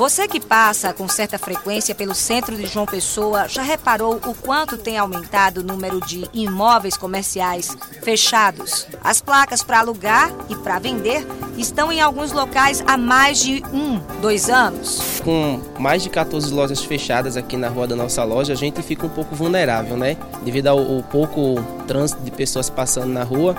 Você que passa com certa frequência pelo centro de João Pessoa já reparou o quanto tem aumentado o número de imóveis comerciais fechados? As placas para alugar e para vender estão em alguns locais há mais de um, dois anos. Com mais de 14 lojas fechadas aqui na rua da nossa loja, a gente fica um pouco vulnerável, né? Devido ao, pouco trânsito de pessoas passando na rua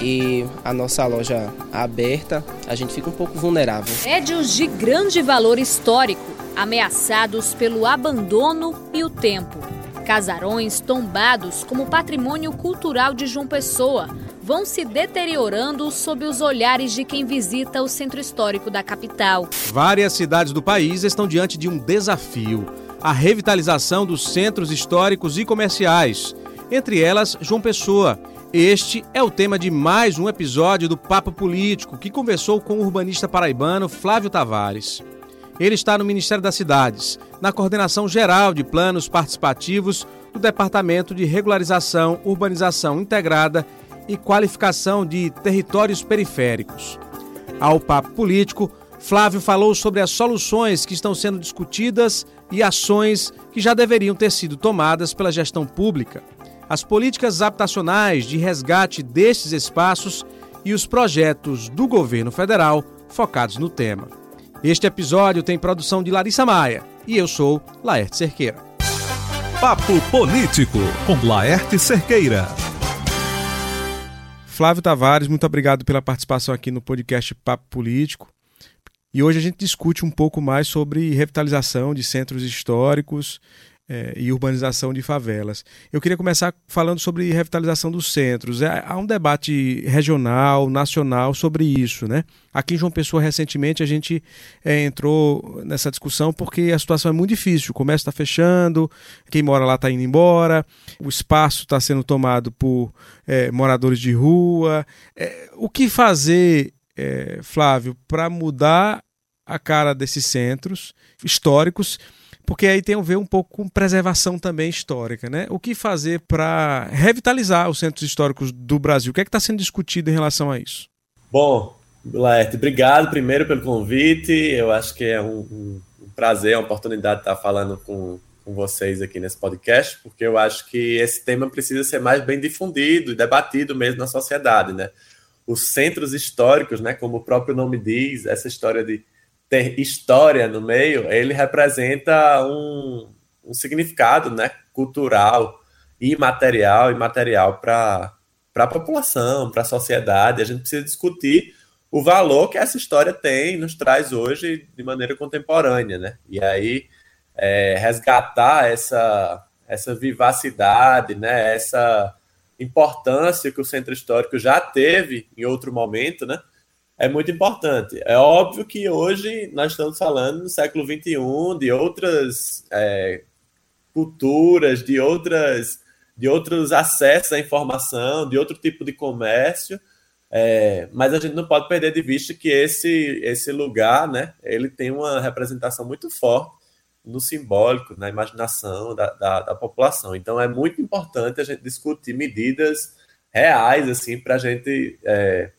e a nossa loja aberta, a gente fica um pouco vulnerável. Prédios de grande valor histórico, ameaçados pelo abandono e o tempo. Casarões tombados como patrimônio cultural de João Pessoa vão se deteriorando sob os olhares de quem visita o centro histórico da capital. Várias cidades do país estão diante de um desafio: a revitalização dos centros históricos e comerciais, entre elas João Pessoa este é o tema de mais um episódio do Papo Político, que conversou com o urbanista paraibano Flávio Tavares. Ele está no Ministério das Cidades, na coordenação geral de planos participativos do Departamento de Regularização, Urbanização Integrada e Qualificação de Territórios Periféricos. Ao Papo Político, Flávio falou sobre as soluções que estão sendo discutidas e ações que já deveriam ter sido tomadas pela gestão pública as políticas habitacionais de resgate destes espaços e os projetos do governo federal focados no tema. Este episódio tem produção de Larissa Maia e eu sou Laerte Cerqueira. Papo Político com Laerte Cerqueira. Flávio Tavares, muito obrigado pela participação aqui no podcast Papo Político. E hoje a gente discute um pouco mais sobre revitalização de centros históricos é, e urbanização de favelas. Eu queria começar falando sobre revitalização dos centros. É, há um debate regional, nacional sobre isso, né? Aqui em João Pessoa, recentemente, a gente é, entrou nessa discussão porque a situação é muito difícil. O comércio está fechando, quem mora lá está indo embora, o espaço está sendo tomado por é, moradores de rua. É, o que fazer, é, Flávio, para mudar a cara desses centros históricos porque aí tem a ver um pouco com preservação também histórica, né? O que fazer para revitalizar os centros históricos do Brasil? O que é está sendo discutido em relação a isso? Bom, Laerte, obrigado primeiro pelo convite. Eu acho que é um, um, prazer, uma oportunidade de estar falando com, com vocês aqui nesse podcast, porque eu acho que esse tema precisa ser mais bem difundido e debatido mesmo na sociedade, né? Os centros históricos, né, como o próprio nome diz, essa história de ter história no meio, ele representa um, um significado né, cultural e material e material para a população, para a sociedade. A gente precisa discutir o valor que essa história tem nos traz hoje de maneira contemporânea. Né? E aí é, resgatar essa, essa vivacidade, né, essa importância que o centro histórico já teve em outro momento, né? É muito importante. É óbvio que hoje nós estamos falando no século XXI de outras é, culturas, de outras de outros acessos à informação, de outro tipo de comércio, é, mas a gente não pode perder de vista que esse esse lugar, né, ele tem uma representação muito forte no simbólico, na imaginação da, da, da população. Então é muito importante a gente discutir medidas reais assim para a gente é,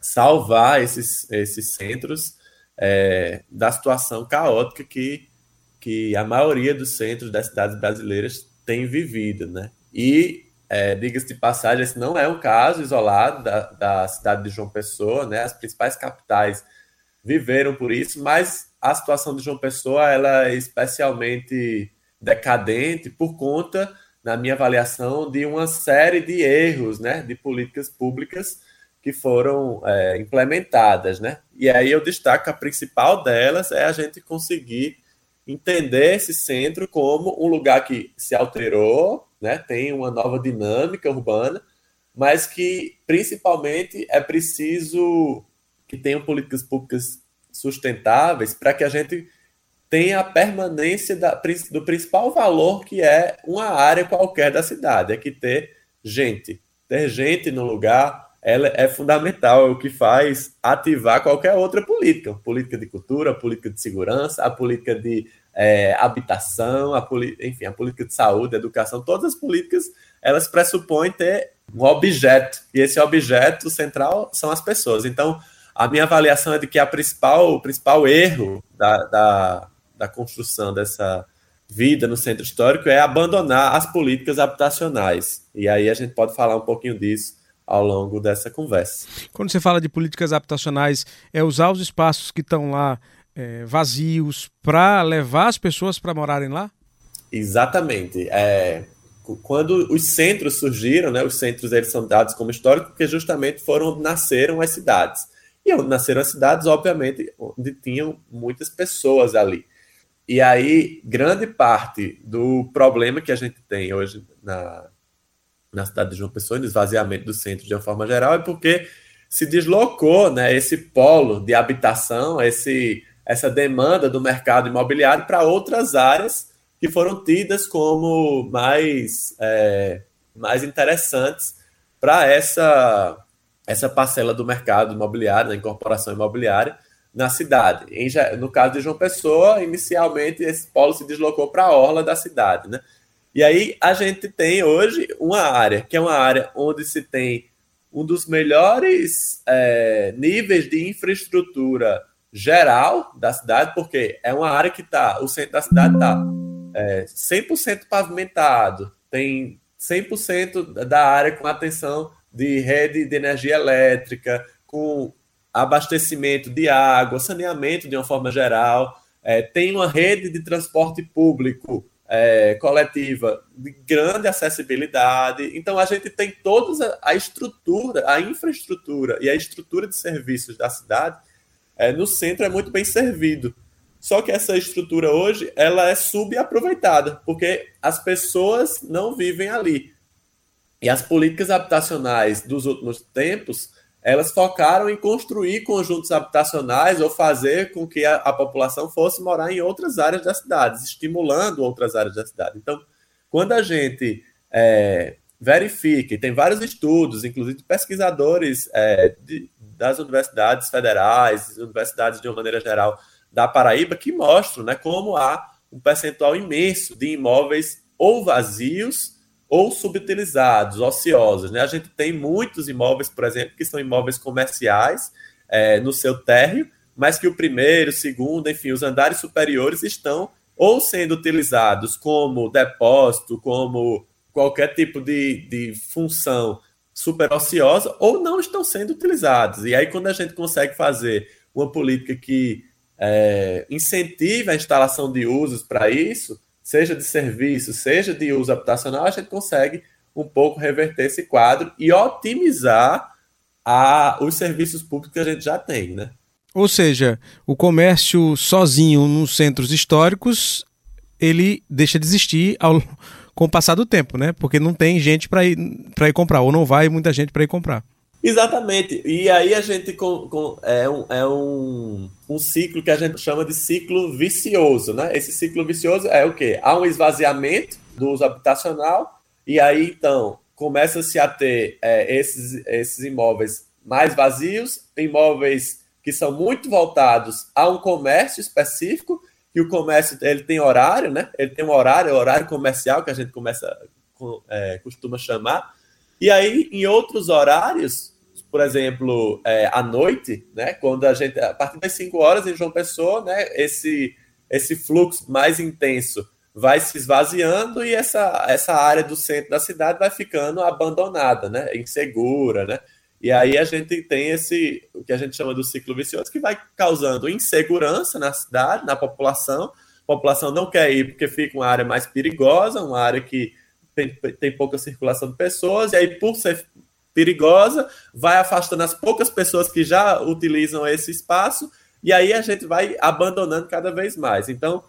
salvar esses, esses centros é, da situação caótica que, que a maioria dos centros das cidades brasileiras tem vivido, né? E, é, diga-se de passagem, esse não é um caso isolado da, da cidade de João Pessoa, né? As principais capitais viveram por isso, mas a situação de João Pessoa ela é especialmente decadente por conta, na minha avaliação, de uma série de erros, né? De políticas públicas que foram é, implementadas, né? E aí eu destaco a principal delas é a gente conseguir entender esse centro como um lugar que se alterou, né? Tem uma nova dinâmica urbana, mas que principalmente é preciso que tenham políticas públicas sustentáveis para que a gente tenha a permanência da, do principal valor que é uma área qualquer da cidade, é que ter gente, ter gente no lugar, ela é fundamental, é o que faz ativar qualquer outra política, política de cultura, política de segurança, a política de é, habitação, a enfim, a política de saúde, educação, todas as políticas elas pressupõem ter um objeto, e esse objeto central são as pessoas. Então, a minha avaliação é de que a principal, o principal erro da, da, da construção dessa vida no centro histórico é abandonar as políticas habitacionais. E aí a gente pode falar um pouquinho disso ao longo dessa conversa. Quando você fala de políticas habitacionais, é usar os espaços que estão lá é, vazios para levar as pessoas para morarem lá? Exatamente. É, quando os centros surgiram, né, os centros eles são dados como históricos porque justamente foram onde nasceram as cidades. E onde nasceram as cidades, obviamente, onde tinham muitas pessoas ali. E aí, grande parte do problema que a gente tem hoje na, na cidade de João Pessoa, no esvaziamento do centro de uma forma geral, é porque se deslocou né, esse polo de habitação, esse, essa demanda do mercado imobiliário para outras áreas que foram tidas como mais, é, mais interessantes para essa, essa parcela do mercado imobiliário, da incorporação imobiliária na cidade. Em, no caso de João Pessoa, inicialmente esse polo se deslocou para a orla da cidade. Né? E aí a gente tem hoje uma área, que é uma área onde se tem um dos melhores é, níveis de infraestrutura geral da cidade, porque é uma área que está, o centro da cidade está é, 100% pavimentado, tem 100% da área com atenção de rede de energia elétrica, com abastecimento de água, saneamento de uma forma geral, é, tem uma rede de transporte público é, coletiva de grande acessibilidade. Então, a gente tem toda a estrutura, a infraestrutura e a estrutura de serviços da cidade é, no centro é muito bem servido. Só que essa estrutura hoje ela é subaproveitada, porque as pessoas não vivem ali. E as políticas habitacionais dos últimos tempos, elas focaram em construir conjuntos habitacionais ou fazer com que a, a população fosse morar em outras áreas da cidade, estimulando outras áreas da cidade. Então, quando a gente é, verifica, e tem vários estudos, inclusive de pesquisadores é, de, das universidades federais, universidades de uma maneira geral, da Paraíba que mostram né, como há um percentual imenso de imóveis ou vazios ou subutilizados, ociosos. Né? A gente tem muitos imóveis, por exemplo, que são imóveis comerciais é, no seu térreo, mas que o primeiro, segundo, enfim, os andares superiores estão ou sendo utilizados como depósito, como qualquer tipo de, de função super ociosa, ou não estão sendo utilizados. E aí, quando a gente consegue fazer uma política que é, incentive a instalação de usos para isso, seja de serviço, seja de uso habitacional, a gente consegue um pouco reverter esse quadro e otimizar a, os serviços públicos que a gente já tem, né? Ou seja, o comércio sozinho nos centros históricos, ele deixa de existir ao, com o passar do tempo, né? Porque não tem gente para ir, ir comprar, ou não vai muita gente para ir comprar. Exatamente. E aí a gente com, com, é, um, é um, um ciclo que a gente chama de ciclo vicioso, né? Esse ciclo vicioso é o quê? Há um esvaziamento do uso habitacional e aí então começa-se a ter é, esses, esses imóveis mais vazios, imóveis que são muito voltados a um comércio específico, que o comércio ele tem horário, né? Ele tem um horário, horário comercial que a gente começa é, costuma chamar. E aí, em outros horários, por exemplo, é, à noite, né, quando a gente, a partir das 5 horas em João Pessoa, né, esse, esse fluxo mais intenso vai se esvaziando e essa, essa área do centro da cidade vai ficando abandonada, né, insegura, né, e aí a gente tem esse, o que a gente chama do ciclo vicioso, que vai causando insegurança na cidade, na população, a população não quer ir porque fica uma área mais perigosa, uma área que tem, tem pouca circulação de pessoas, e aí por ser perigosa, vai afastando as poucas pessoas que já utilizam esse espaço, e aí a gente vai abandonando cada vez mais. Então,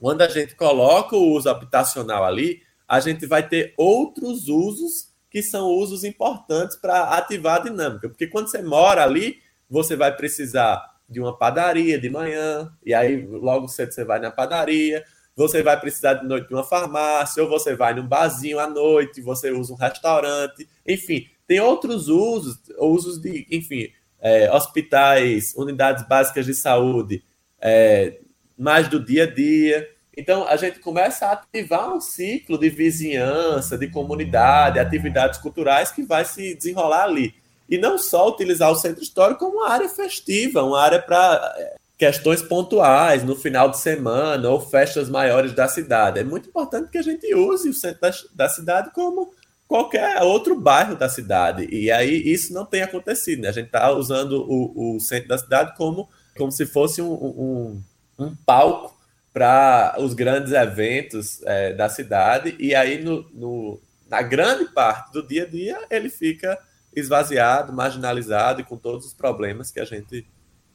quando a gente coloca o uso habitacional ali, a gente vai ter outros usos que são usos importantes para ativar a dinâmica. Porque quando você mora ali, você vai precisar de uma padaria de manhã, e aí logo cedo você vai na padaria, você vai precisar de noite de uma farmácia, ou você vai num barzinho à noite, você usa um restaurante, enfim, tem outros usos, usos de, enfim, é, hospitais, unidades básicas de saúde, é, mais do dia a dia. Então, a gente começa a ativar um ciclo de vizinhança, de comunidade, atividades culturais que vai se desenrolar ali. e não só utilizar o centro histórico como uma área festiva, uma área para é, questões pontuais, no final de semana ou festas maiores da cidade. É muito importante que a gente use o centro da, da cidade como qualquer outro bairro da cidade. E aí isso não tem acontecido. Né? A gente está usando o, o, centro da cidade como, como se fosse um, um, um palco para os grandes eventos é, da cidade. E aí, no, no, na grande parte do dia a dia, ele fica esvaziado, marginalizado e com todos os problemas que a gente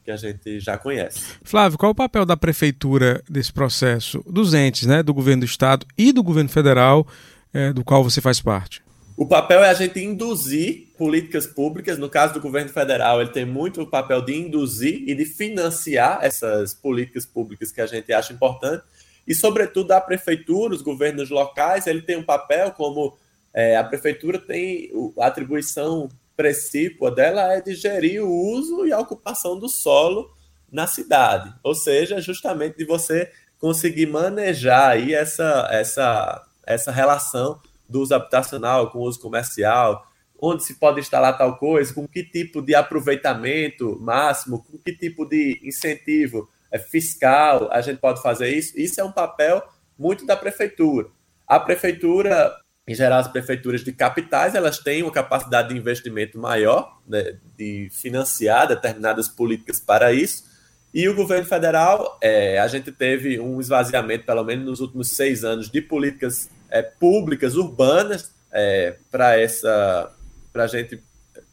que a gente já conhece. Flávio, qual é o papel da prefeitura desse processo, dos entes, né, do governo do estado e do governo federal, é, do qual você faz parte? O papel é a gente induzir políticas públicas. No caso do governo federal, ele tem muito o papel de induzir e de financiar essas políticas públicas que a gente acha importante. E, sobretudo, a prefeitura, os governos locais, ele tem um papel como é, a prefeitura tem a atribuição precípua dela é de gerir o uso e a ocupação do solo na cidade. Ou seja, justamente de você conseguir manejar aí essa, essa, essa relação do uso habitacional com uso comercial, onde se pode instalar tal coisa, com que tipo de aproveitamento máximo, com que tipo de incentivo é, fiscal a gente pode fazer isso. Isso é um papel muito da prefeitura. A prefeitura, em geral, as prefeituras de capitais, elas têm uma capacidade de investimento maior, né, de financiar determinadas políticas para isso. E o governo federal, é, a gente teve um esvaziamento, pelo menos nos últimos seis anos, de políticas é, públicas, urbanas, é, para essa para a gente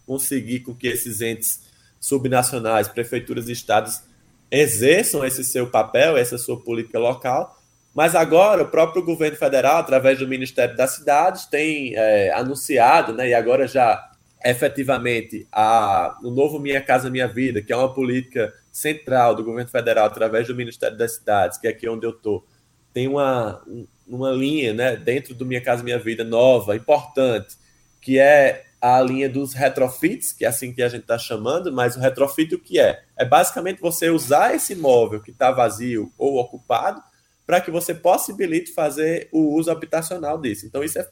conseguir com que esses entes subnacionais, prefeituras e estados exerçam esse seu papel, essa sua política local. Mas agora o próprio governo federal, através do Ministério das Cidades, tem é, anunciado, né, e agora já efetivamente a, o novo Minha Casa Minha Vida, que é uma política central do governo federal através do Ministério das Cidades, que é aqui onde eu estou, tem uma, uma linha né, dentro do Minha Casa Minha Vida nova, importante, que é a linha dos retrofits, que é assim que a gente está chamando, mas o retrofit o que é? É basicamente você usar esse imóvel que está vazio ou ocupado para que você possibilite fazer o uso habitacional disso. Então isso é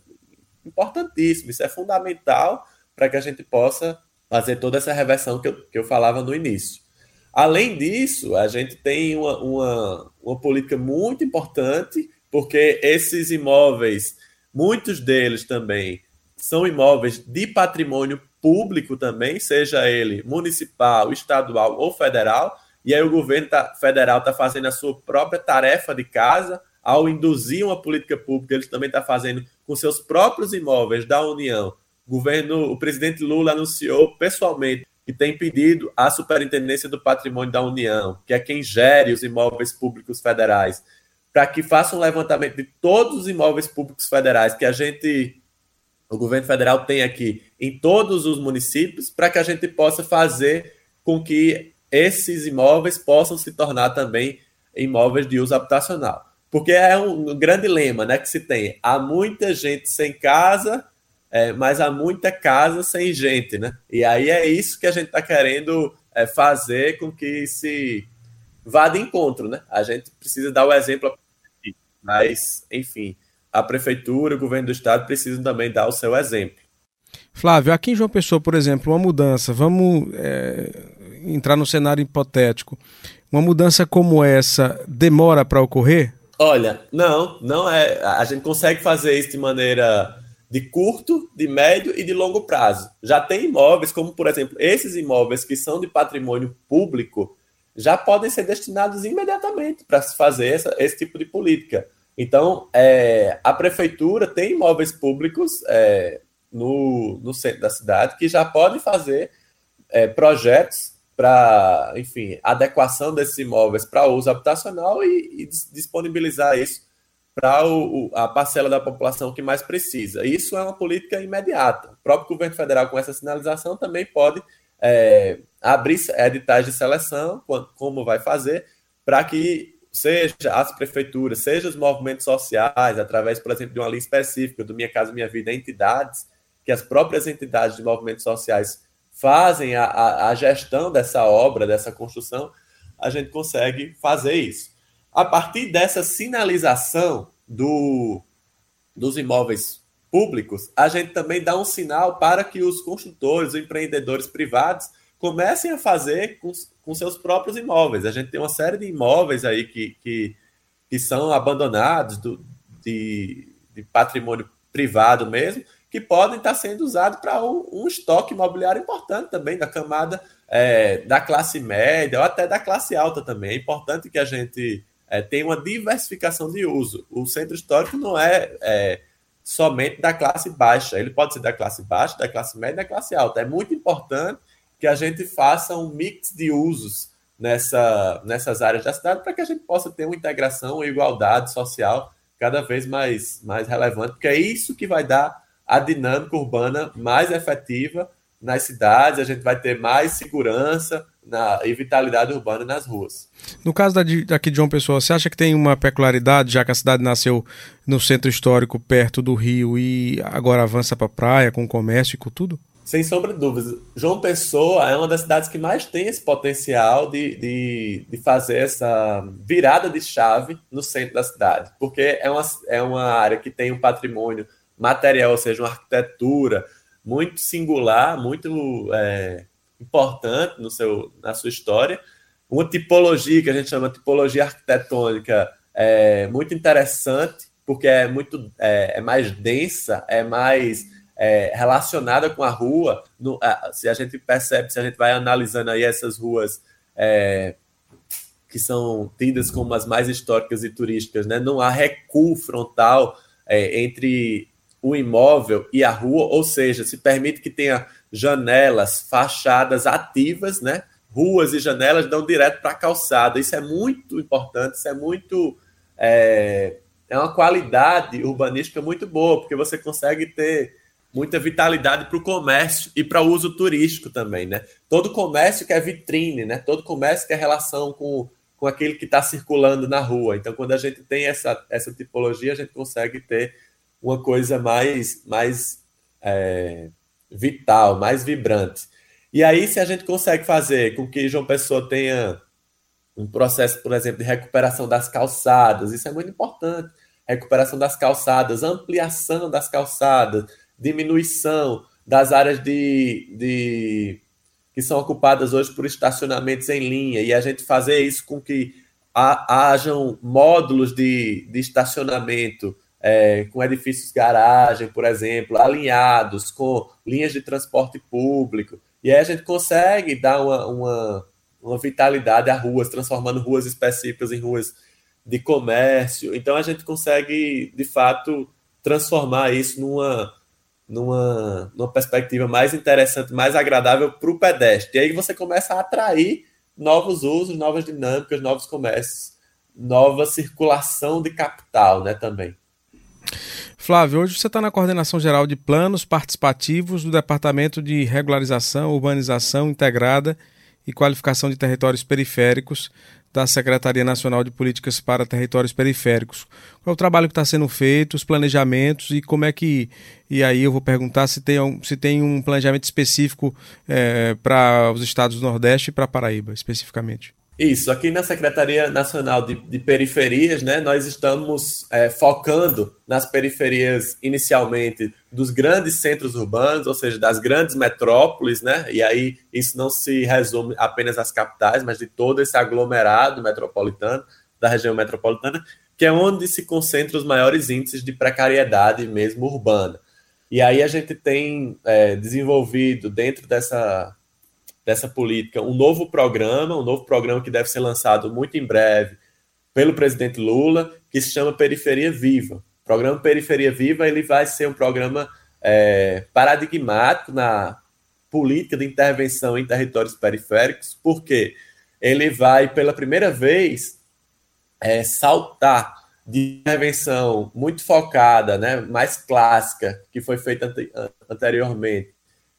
importantíssimo, isso é fundamental para que a gente possa fazer toda essa reversão que eu, que eu falava no início. Além disso, a gente tem uma, uma, uma política muito importante, porque esses imóveis, muitos deles também, são imóveis de patrimônio público também, seja ele municipal, estadual ou federal, e aí o governo tá, federal está fazendo a sua própria tarefa de casa, ao induzir uma política pública, ele também está fazendo com seus próprios imóveis da União. O governo, o presidente Lula anunciou pessoalmente que tem pedido à Superintendência do Patrimônio da União, que é quem gere os imóveis públicos federais, para que faça um levantamento de todos os imóveis públicos federais que a gente, o governo federal tem aqui em todos os municípios, para que a gente possa fazer com que esses imóveis possam se tornar também imóveis de uso habitacional. Porque é um grande lema né, que se tem. Há muita gente sem casa é, mas há muita casa sem gente, né? E aí é isso que a gente está querendo é, fazer com que se vá de encontro, né? A gente precisa dar o exemplo, mas, enfim, a prefeitura, o governo do estado precisam também dar o seu exemplo. Flávio, aqui em João Pessoa, por exemplo, uma mudança, vamos é, entrar no cenário hipotético. Uma mudança como essa demora para ocorrer? Olha, não, não é. A gente consegue fazer isso de maneira de curto, de médio e de longo prazo. Já tem imóveis, como por exemplo, esses imóveis que são de patrimônio público, já podem ser destinados imediatamente para se fazer essa, esse tipo de política. Então, é, a prefeitura tem imóveis públicos é, no, no centro da cidade que já podem fazer é, projetos para, enfim, adequação desses imóveis para uso habitacional e, e disponibilizar isso para a parcela da população que mais precisa. Isso é uma política imediata. O próprio governo federal, com essa sinalização, também pode é, abrir editais de seleção, como vai fazer, para que seja as prefeituras, seja os movimentos sociais, através, por exemplo, de uma linha específica do Minha Casa Minha Vida, entidades, que as próprias entidades de movimentos sociais fazem a, a, a gestão dessa obra, dessa construção, a gente consegue fazer isso. A partir dessa sinalização do, dos imóveis públicos, a gente também dá um sinal para que os construtores, os empreendedores privados comecem a fazer com, com seus próprios imóveis. A gente tem uma série de imóveis aí que, que, que são abandonados do, de, de patrimônio privado mesmo, que podem estar sendo usados para um, um, estoque imobiliário importante também da camada é, da classe média ou até da classe alta também. É importante que a gente é, tenha uma diversificação de uso. O centro histórico não é, é somente da classe baixa, ele pode ser da classe baixa, da classe média e da classe alta. É muito importante que a gente faça um mix de usos nessa, nessas áreas da cidade para que a gente possa ter uma integração, uma igualdade social cada vez mais, mais relevante, porque é isso que vai dar a dinâmica urbana mais efetiva nas cidades, a gente vai ter mais segurança na, e vitalidade urbana nas ruas. No caso da, daqui de João Pessoa, você acha que tem uma peculiaridade, já que a cidade nasceu no centro histórico, perto do rio, e agora avança para a praia, com comércio e com tudo? Sem sombra de dúvidas. João Pessoa é uma das cidades que mais tem esse potencial de, de, de fazer essa virada de chave no centro da cidade, porque é uma, é uma área que tem um patrimônio material, ou seja, uma arquitetura muito singular, muito é, importante no seu, na sua história, uma tipologia que a gente chama de tipologia arquitetônica é, muito interessante, porque é muito é, é mais densa, é mais é, relacionada com a rua. No, se a gente percebe, se a gente vai analisando aí essas ruas é, que são tidas como as mais históricas e turísticas, né? não há recuo frontal é, entre o imóvel e a rua, ou seja, se permite que tenha janelas, fachadas ativas, né? Ruas e janelas dão direto para a calçada. Isso é muito importante, isso é muito. É, é uma qualidade urbanística muito boa, porque você consegue ter muita vitalidade para o comércio e para o uso turístico também, né? Todo comércio que é vitrine, né? Todo comércio que é relação com, com aquele que está circulando na rua. Então, quando a gente tem essa, essa tipologia, a gente consegue ter uma coisa mais, mais é, vital, mais vibrante. E aí, se a gente consegue fazer com que João Pessoa tenha um processo, por exemplo, de recuperação das calçadas, isso é muito importante. Recuperação das calçadas, ampliação das calçadas, diminuição das áreas de, de que são ocupadas hoje por estacionamentos em linha, e a gente fazer isso com que hajam módulos de, de estacionamento é, com edifícios garagem, por exemplo, alinhados com linhas de transporte público. E aí a gente consegue dar uma, uma, uma vitalidade a ruas, transformando ruas específicas em ruas de comércio. Então a gente consegue, de fato, transformar isso numa, numa, numa perspectiva mais interessante, mais agradável para o pedestre. E aí você começa a atrair novos usos, novas dinâmicas, novos comércios, nova circulação de capital né, também. Flávio, hoje você está na coordenação geral de planos participativos do Departamento de Regularização, Urbanização Integrada e Qualificação de Territórios Periféricos da Secretaria Nacional de Políticas para Territórios Periféricos. Qual é o trabalho que está sendo feito, os planejamentos e como é que. E aí eu vou perguntar se tem, se tem um planejamento específico é, para os estados do Nordeste e para Paraíba, especificamente. Isso, aqui na Secretaria Nacional de, de Periferias, né, nós estamos é, focando nas periferias inicialmente dos grandes centros urbanos, ou seja, das grandes metrópoles, né, e aí isso não se resume apenas às capitais, mas de todo esse aglomerado metropolitano, da região metropolitana, que é onde se concentram os maiores índices de precariedade mesmo urbana. E aí a gente tem é, desenvolvido dentro dessa dessa política um novo programa, um novo programa que deve ser lançado muito em breve pelo presidente Lula, que se chama Periferia Viva. O programa Periferia Viva ele vai ser um programa é, paradigmático na política de intervenção em territórios periféricos, porque ele vai, pela primeira vez, é, saltar de intervenção muito focada, né, mais clássica, que foi feita anteriormente,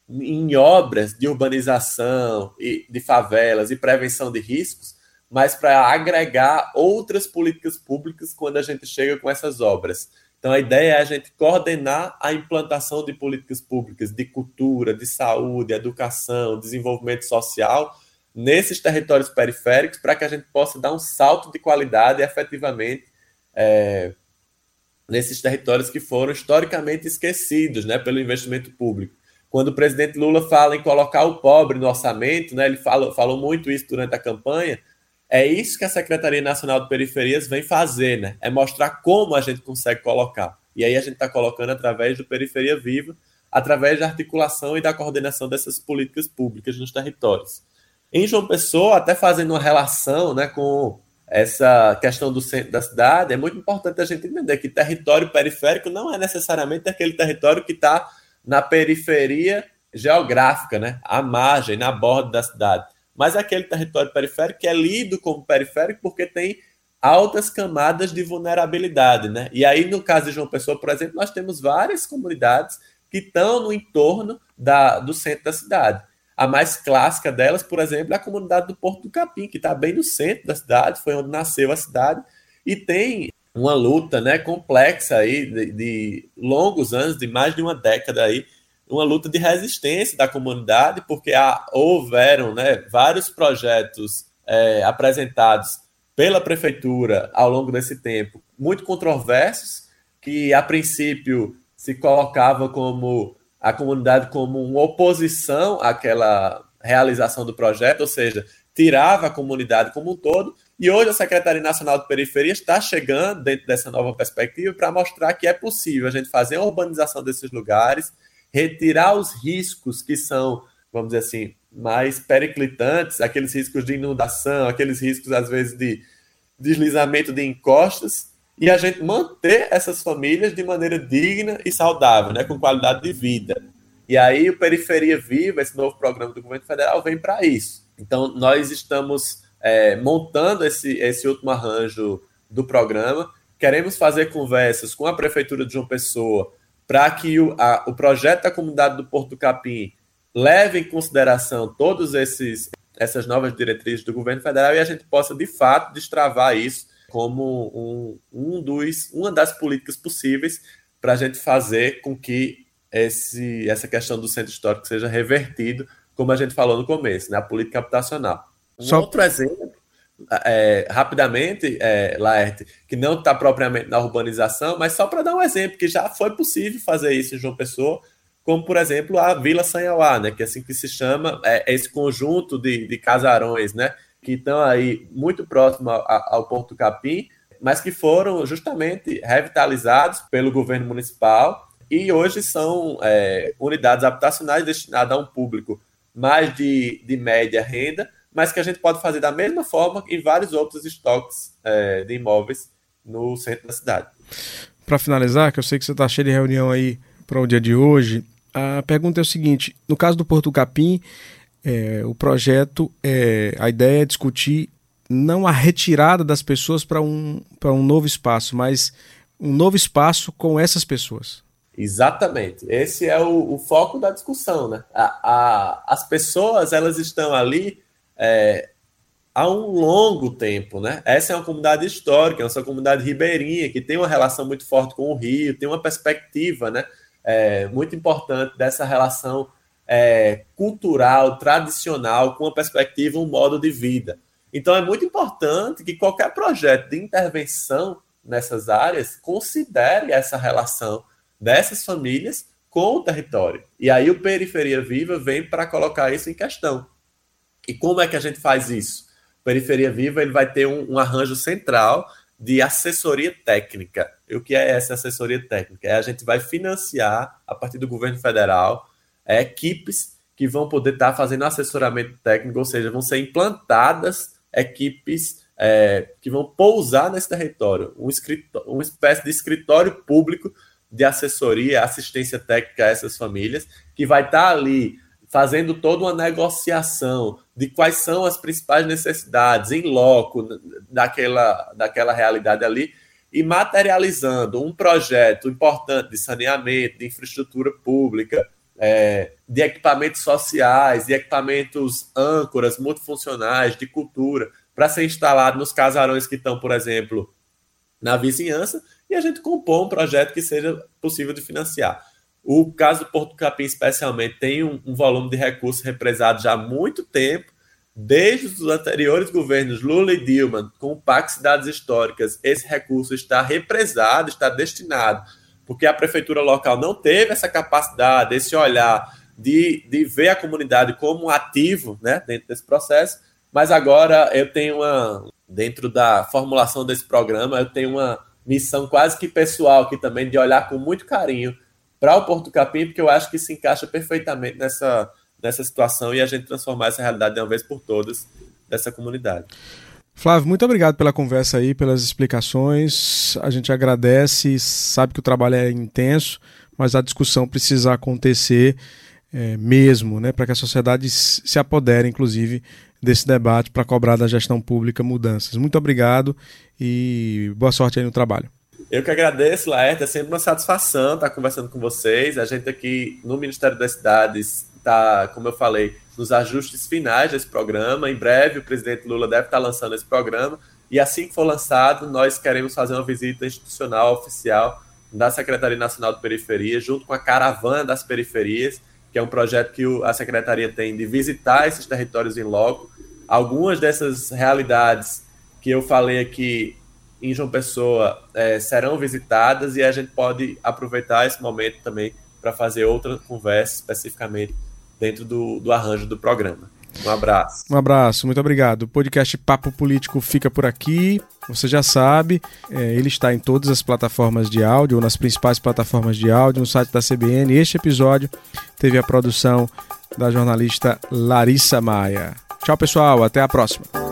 em obras de urbanização e de favelas e prevenção de riscos, mas para agregar outras políticas públicas quando a gente chega com essas obras. Então a ideia é a gente coordenar a implantação de políticas públicas de cultura, de saúde, educação, desenvolvimento social nesses territórios periféricos para que a gente possa dar um salto de qualidade efetivamente é, nesses territórios que foram historicamente esquecidos né, pelo investimento público. Quando o presidente Lula fala em colocar o pobre no orçamento, né, ele fala, falou muito isso durante a campanha, é isso que a Secretaria Nacional de Periferias vem fazer, né? É mostrar como a gente consegue colocar. E aí a gente está colocando através do Periferia Viva, através da articulação e da coordenação dessas políticas públicas nos territórios. Em João Pessoa, até fazendo uma relação né, com essa questão do centro da cidade, é muito importante a gente entender que território periférico não é necessariamente aquele território que está na periferia geográfica, né, à margem, na borda da cidade, mas aquele território periférico que é lido como periférico porque tem altas camadas de vulnerabilidade, né? E aí, no caso de João Pessoa, por exemplo, nós temos várias comunidades que estão no entorno da, do centro da cidade. A mais clássica delas, por exemplo, é a comunidade do Porto do Capim, que está bem no centro da cidade, foi onde nasceu a cidade, e tem uma luta né, complexa aí de, de longos anos, de mais de uma década aí, uma luta de resistência da comunidade, porque há, houveram né, vários projetos é, apresentados pela prefeitura ao longo desse tempo, muito controversos, que a princípio se colocava como a comunidade como uma oposição àquela realização do projeto, ou seja, tirava a comunidade como um todo. E hoje a Secretaria Nacional de Periferia está chegando dentro dessa nova perspectiva para mostrar que é possível a gente fazer a urbanização desses lugares, retirar os riscos que são, vamos dizer assim, mais periclitantes, aqueles riscos de inundação, aqueles riscos, às vezes, de deslizamento de encostas, e a gente manter essas famílias de maneira digna e saudável, né, com qualidade de vida. E aí o Periferia Viva, esse novo programa do governo federal, vem para isso. Então, nós estamos é, montando esse, esse último arranjo do programa. Queremos fazer conversas com a Prefeitura de João Pessoa para que o, a, o projeto da comunidade do Porto Capim leve em consideração todas essas novas diretrizes do governo federal e a gente possa, de fato, destravar isso como um, um dos, uma das políticas possíveis para a gente fazer com que esse, essa questão do centro histórico seja revertido, como a gente falou no começo, na né, política habitacional. Um Só... outro exemplo, é, rapidamente, é, Laerte, que não está propriamente na urbanização, mas só para dar um exemplo, que já foi possível fazer isso em João Pessoa, como, por exemplo, a Vila Sanhauá, né, que é assim que se chama, é, esse conjunto de, de casarões, né, que estão aí muito próximo ao, ao Porto Capim, mas que foram justamente revitalizados pelo governo municipal e hoje são é, unidades habitacionais destinadas a um público mais de, de média renda, mas que a gente pode fazer da mesma forma em vários outros estoques é, de imóveis no centro da cidade. Para finalizar, que eu sei que você está cheio de reunião aí para o dia de hoje, a pergunta é o seguinte: no caso do Porto Capim, é, o projeto, é, a ideia é discutir não a retirada das pessoas para um, um novo espaço, mas um novo espaço com essas pessoas. Exatamente. Esse é o, o foco da discussão. Né? A, a, as pessoas elas estão ali é, há um longo tempo. Né? Essa é uma comunidade histórica, é uma comunidade ribeirinha, que tem uma relação muito forte com o rio, tem uma perspectiva né, é, muito importante dessa relação é, cultural, tradicional, com uma perspectiva, um modo de vida. Então é muito importante que qualquer projeto de intervenção nessas áreas considere essa relação dessas famílias com o território. E aí o Periferia Viva vem para colocar isso em questão. E como é que a gente faz isso? Periferia Viva ele vai ter um, um arranjo central de assessoria técnica. E o que é essa assessoria técnica? É a gente vai financiar, a partir do governo federal, é, equipes que vão poder estar tá fazendo assessoramento técnico, ou seja, vão ser implantadas equipes é, que vão pousar nesse território, um uma espécie de escritório público de assessoria, assistência técnica a essas famílias, que vai estar tá ali fazendo toda uma negociação de quais são as principais necessidades em loco daquela, daquela realidade ali e materializando um projeto importante de saneamento, de infraestrutura pública, é, de equipamentos sociais, de equipamentos âncoras multifuncionais, de cultura, para ser instalado nos casarões que estão, por exemplo, na vizinhança, e a gente compor um projeto que seja possível de financiar. O caso do Porto Capim, especialmente, tem um, um volume de recursos represado já há muito tempo, desde os anteriores governos Lula e Dilma, com o Pacto Cidades Históricas, esse recurso está represado, está destinado, porque a prefeitura local não teve essa capacidade, esse olhar de, de ver a comunidade como um ativo né, dentro desse processo, mas agora eu tenho uma, dentro da formulação desse programa, eu tenho uma missão quase que pessoal aqui também, de olhar com muito carinho para o Porto Capim, porque eu acho que se encaixa perfeitamente nessa, nessa situação e a gente transformar essa realidade de uma vez por todas dessa comunidade. Flávio, muito obrigado pela conversa aí, pelas explicações. A gente agradece, sabe que o trabalho é intenso, mas a discussão precisa acontecer é, mesmo, né, para que a sociedade se apodere, inclusive, desse debate para cobrar da gestão pública mudanças. Muito obrigado e boa sorte aí no trabalho. Eu que agradeço, Laerte, é sempre uma satisfação estar conversando com vocês. A gente aqui no Ministério das Cidades está, como eu falei, nos ajustes finais desse programa. Em breve, o presidente Lula deve estar lançando esse programa. E assim que for lançado, nós queremos fazer uma visita institucional oficial da Secretaria Nacional de Periferia, junto com a Caravana das Periferias, que é um projeto que a Secretaria tem de visitar esses territórios em loco. Algumas dessas realidades que eu falei aqui em João Pessoa é, serão visitadas e a gente pode aproveitar esse momento também para fazer outra conversa especificamente dentro do, do arranjo do programa. Um abraço. Um abraço, muito obrigado. O podcast Papo Político fica por aqui. Você já sabe, é, ele está em todas as plataformas de áudio, ou nas principais plataformas de áudio, no site da CBN. Este episódio teve a produção da jornalista Larissa Maia. Tchau, pessoal. Até a próxima.